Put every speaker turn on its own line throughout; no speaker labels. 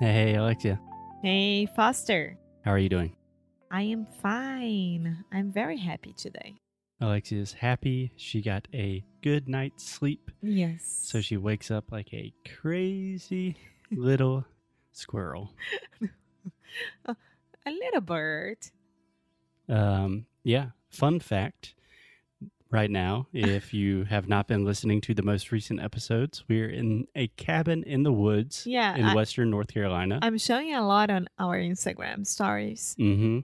Hey, Alexia.
Hey, Foster.
How are you doing?
I am fine. I'm very happy today.
Alexia is happy. She got a good night's sleep.
Yes.
So she wakes up like a crazy little squirrel.
a little bird.
Um, yeah. Fun fact right now, if you have not been listening to the most recent episodes, we're in a cabin in the woods
Yeah.
in
I,
western North Carolina.
I'm showing a lot on our Instagram stories.
mm-hmm.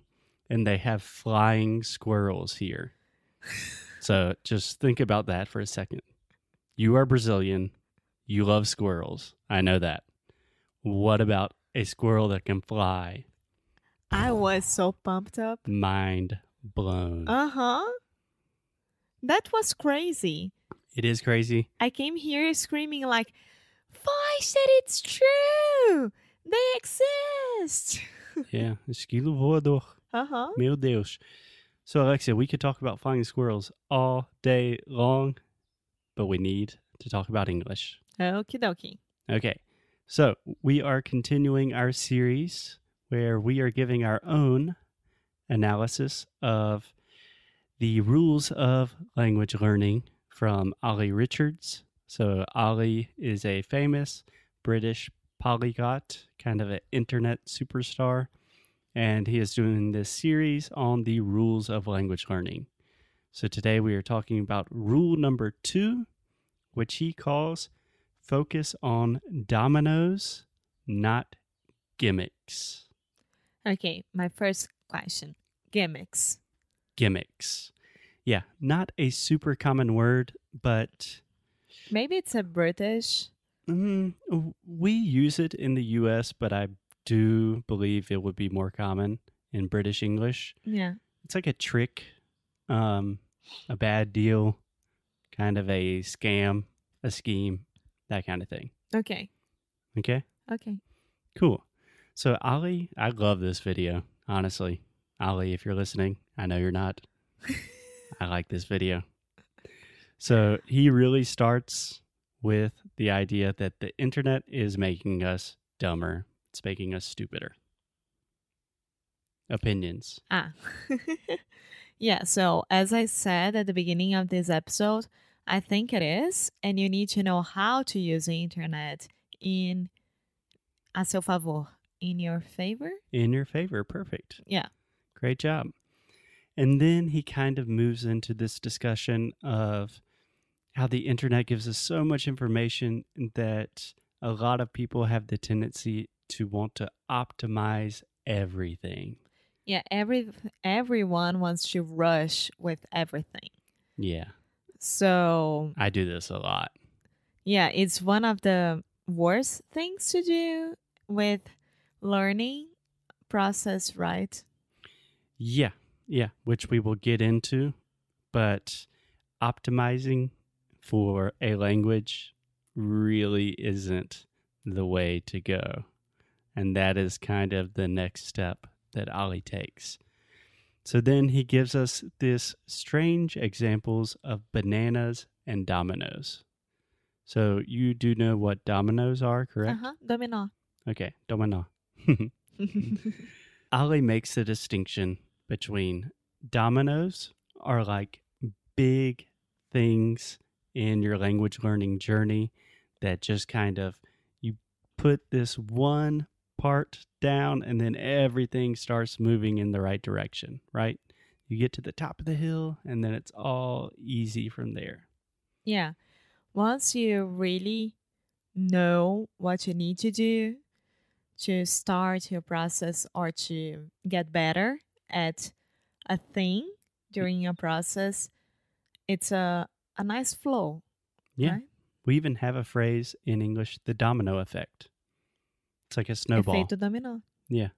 And they have flying squirrels here. so just think about that for a second. You are Brazilian. You love squirrels. I know that. What about a squirrel that can fly?
I was so pumped up.
Mind blown.
Uh huh. That was crazy.
it is crazy.
I came here screaming like, Foster, it's true. They exist.
Yeah. Esquilo voador.
Uh huh.
Meu Deus. So, Alexia, we could talk about flying squirrels all day long, but we need to talk about English.
Okie dokie.
Okay. So, we are continuing our series where we are giving our own analysis of the rules of language learning from Ollie Richards. So, Ollie is a famous British polyglot, kind of an internet superstar, and he is doing this series on the rules of language learning. So, today we are talking about rule number two, which he calls focus on dominoes, not gimmicks.
Okay, my first question gimmicks.
Gimmicks. Yeah, not a super common word, but
Maybe it's a British.
mm, we use it in the US, but I do believe it would be more common in British English.
Yeah.
It's like a trick, um, a bad deal, kind of a scam, a scheme, that kind of thing.
Okay.
Okay?
Okay.
Cool. So, Ollie, I love this video, honestly. Ollie, if you're listening, I know you're not. I like this video. So, he really starts with the idea that the internet is making us dumber, it's making us stupider. Opinions.
Ah. yeah, so as I said at the beginning of this episode, I think it is, and you need to know how to use the internet in a seu favor, in your favor.
In your favor. Perfect.
Yeah.
Great job. And then he kind of moves into this discussion of how the internet gives us so much information that a lot of people have the tendency to want to optimize everything.
Yeah, every everyone wants to rush with everything.
Yeah,
So,
I do this a lot.
yeah, it's one of the worst things to do with learning process, right?
Yeah, yeah, which we will get into. But optimizing for a language really isn't the way to go. And that is kind of the next step that Ollie takes. So then he gives us this strange examples of bananas and dominoes. So you do know what dominoes are, correct?
Uh-huh. Domino.
Okay, domino. Ollie makes the distinction between dominoes are like big things in your language learning journey that just kind of you put this one part down and then everything starts moving in the right direction, right? You get to the top of the hill and then it's all easy from there.
Yeah. Once you really know what you need to do to start your process or to get better at a thing during your process, it's a, a nice flow.
Yeah.
Right?
We even have a phrase in English, the domino effect. It's like a snowball.
Efeito dominó.
Yeah.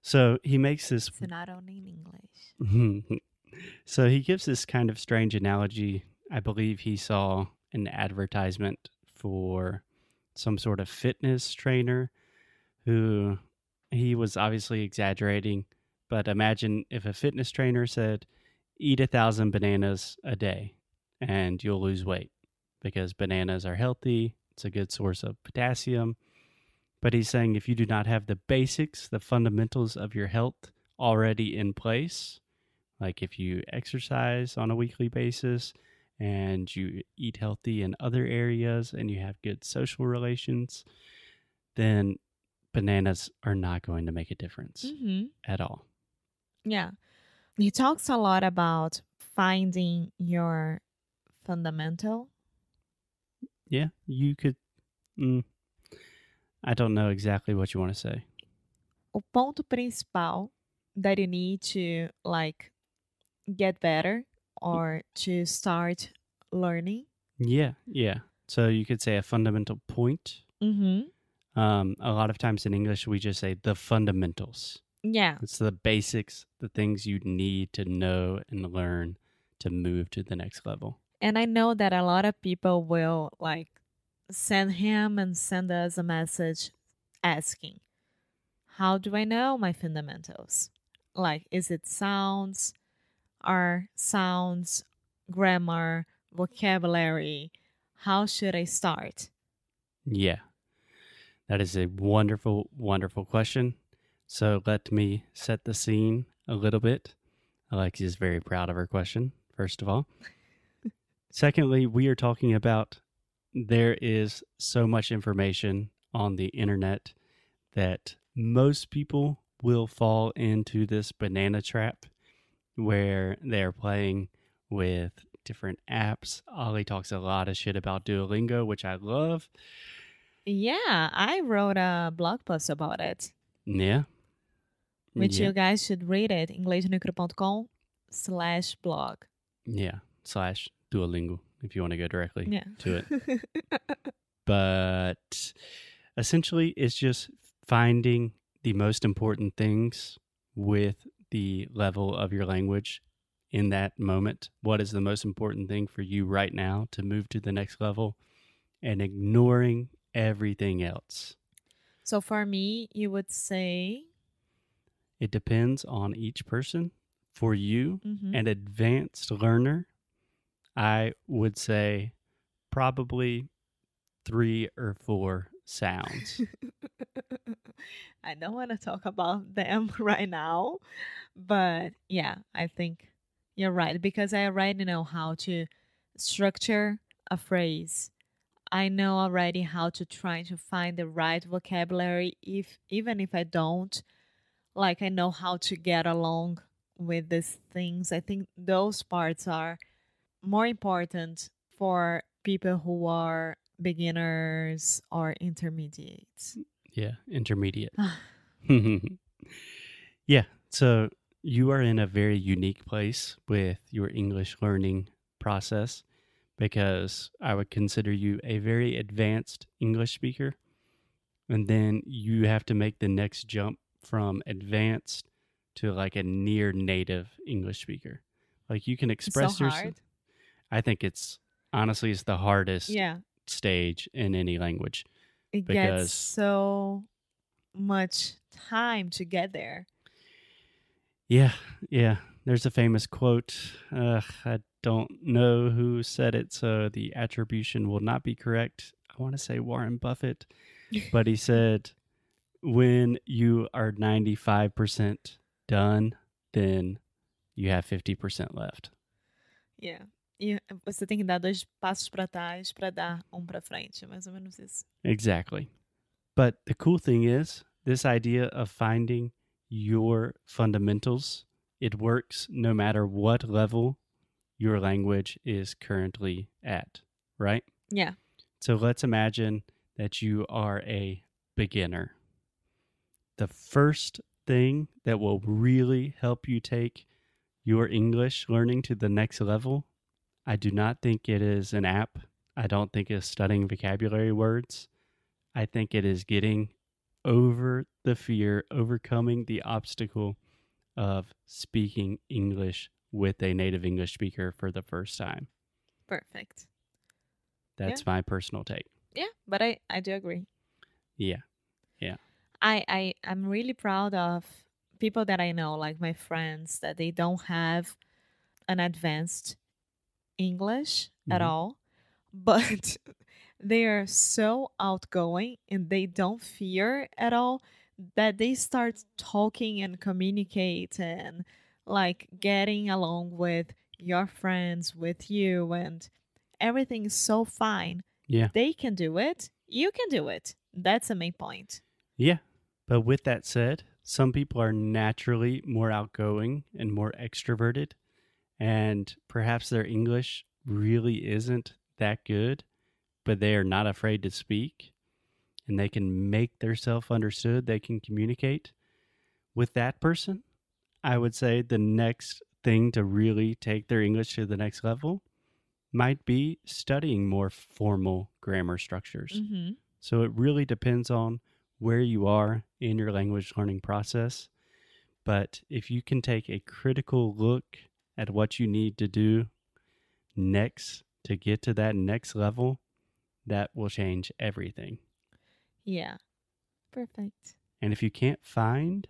So he makes this
It's not only in English.
so he gives this kind of strange analogy. I believe he saw an advertisement for some sort of fitness trainer who he was obviously exaggerating, but imagine if a fitness trainer said, eat a thousand bananas a day and you'll lose weight because bananas are healthy. It's a good source of potassium. But he's saying if you do not have the basics, the fundamentals of your health already in place, like if you exercise on a weekly basis and you eat healthy in other areas and you have good social relations, then bananas are not going to make a difference
Mm-hmm.
at all.
Yeah. He talks a lot about finding your fundamental.
Yeah, you could. Mm, I don't know exactly what you want to say.
O ponto principal that you need to like get better or to start learning.
Yeah, yeah. So you could say a fundamental point.
Mm-hmm.
Um, a lot of times in English, we just say the fundamentals.
Yeah.
It's the basics, the things you need to know and learn to move to the next level.
And I know that a lot of people will like send him and send us a message asking, How do I know my fundamentals? Like, is it sounds? Are sounds, grammar, vocabulary? How should I start?
Yeah. That is a wonderful, wonderful question. So let me set the scene a little bit. Alexia is very proud of her question, first of all. Secondly, we are talking about there is so much information on the internet that most people will fall into this banana trap where they're playing with different apps. Ollie talks a lot of shit about Duolingo, which I love.
Yeah, I wrote a blog post about it,
Yeah.
which
yeah.
you guys should read it. inglesnucro.com slash blog.
Yeah. Slash Duolingo if you want to go directly
Yeah.
to it. But essentially, it's just finding the most important things with the level of your language in that moment. What is the most important thing for you right now to move to the next level and ignoring everything else?
so for me, you would say
It depends on each person. For you,
mhm.
an advanced learner, I would say probably three or four sounds.
I don't want to talk about them right now, but yeah, I think you're right because I already know how to structure a phrase. I know already how to try to find the right vocabulary if even if I don't like I know how to get along with these things. I think those parts are more important for people who are beginners or intermediates.
Mm, yeah, intermediate. yeah, so you are in a very unique place with your English learning process because I would consider you a very advanced English speaker. And then you have to make the next jump from advanced to like a near native English speaker. Like you can
It's so
express yourself. I think it's honestly it's the hardest
Yeah.
stage in any language.
It
because-
gets so much time to get there.
Yeah, yeah. There's a famous quote. Uh, I don't know who said it, so the attribution will not be correct. I want to say Warren Buffett, but he said, when you are 95% done, then you have 50% left.
Yeah. E você tem que dar dois passos para trás para dar um para frente, mais ou menos isso.
Exactly. But the cool thing is, this idea of finding your fundamentals, it works no matter what level your language is currently at, right?
Yeah.
So let's imagine that you are a beginner. The first thing that will really help you take your English learning to the next level, I do not think it is an app. I don't think it's studying vocabulary words. I think it is getting over the fear, overcoming the obstacle of speaking English with a native English speaker for the first time.
Perfect.
That's my personal take.
Yeah, but I I do agree.
Yeah. Yeah.
I I I'm really proud of people that I know, like my friends, that they don't have an advanced English at
Mhm.
all, but they are so outgoing and they don't fear at all that they start talking and communicate and like getting along with your friends, with you, and everything is so fine.
Yeah.
They can do it. You can do it. That's the main point.
Yeah. But with that said, some people are naturally more outgoing and more extroverted, and perhaps their English really isn't that good, but they are not afraid to speak and they can make themselves understood, they can communicate with that person. I would say the next thing to really take their English to the next level might be studying more formal grammar structures.
Mm-hmm.
So it really depends on where you are in your language learning process. But if you can take a critical look at what you need to do next to get to that next level, that will change everything.
Yeah. Perfect.
And if you can't find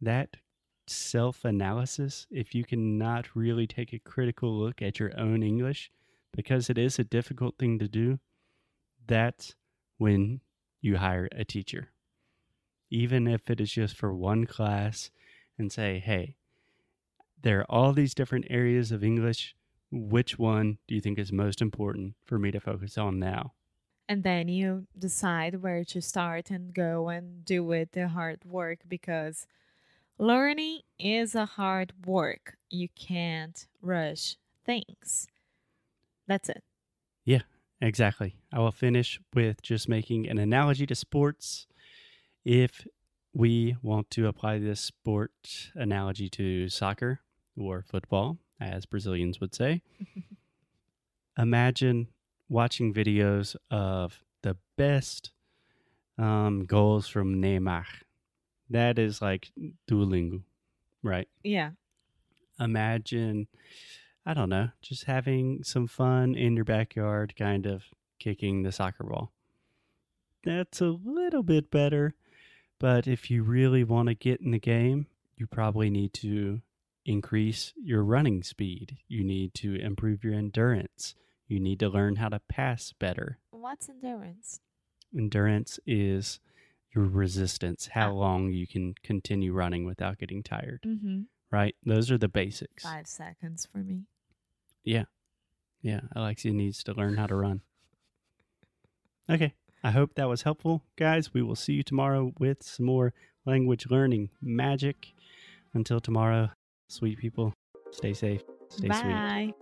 that self analysis, if you cannot really take a critical look at your own English, because it is a difficult thing to do, that's when you hire a teacher. Even if it is just for one class and say, hey, there are all these different areas of English. Which one do you think is most important for me to focus on now?
And then you decide where to start and go and do it the hard work because learning is a hard work. You can't rush things. That's it.
Yeah, exactly. I will finish with just making an analogy to sports. If we want to apply this sport analogy to soccer or football, as Brazilians would say, imagine watching videos of the best um, goals from Neymar. That is like Duolingo, right?
Yeah.
imagine i don't know just having some fun in your backyard kind of kicking the soccer ball that's a little bit better but if you really want to get in the game you probably need to increase your running speed you need to improve your endurance you need to learn how to pass better
What's endurance?
endurance is your resistance how
Ah.
long you can continue running without getting tired
Mm-hmm.
right those are the basics
Five seconds for me.
Yeah. Yeah. Alexia needs to learn how to run. Okay. I hope that was helpful. Guys, we will see you tomorrow with some more language learning magic. Until tomorrow, sweet people, stay safe, stay sweet.
Bye.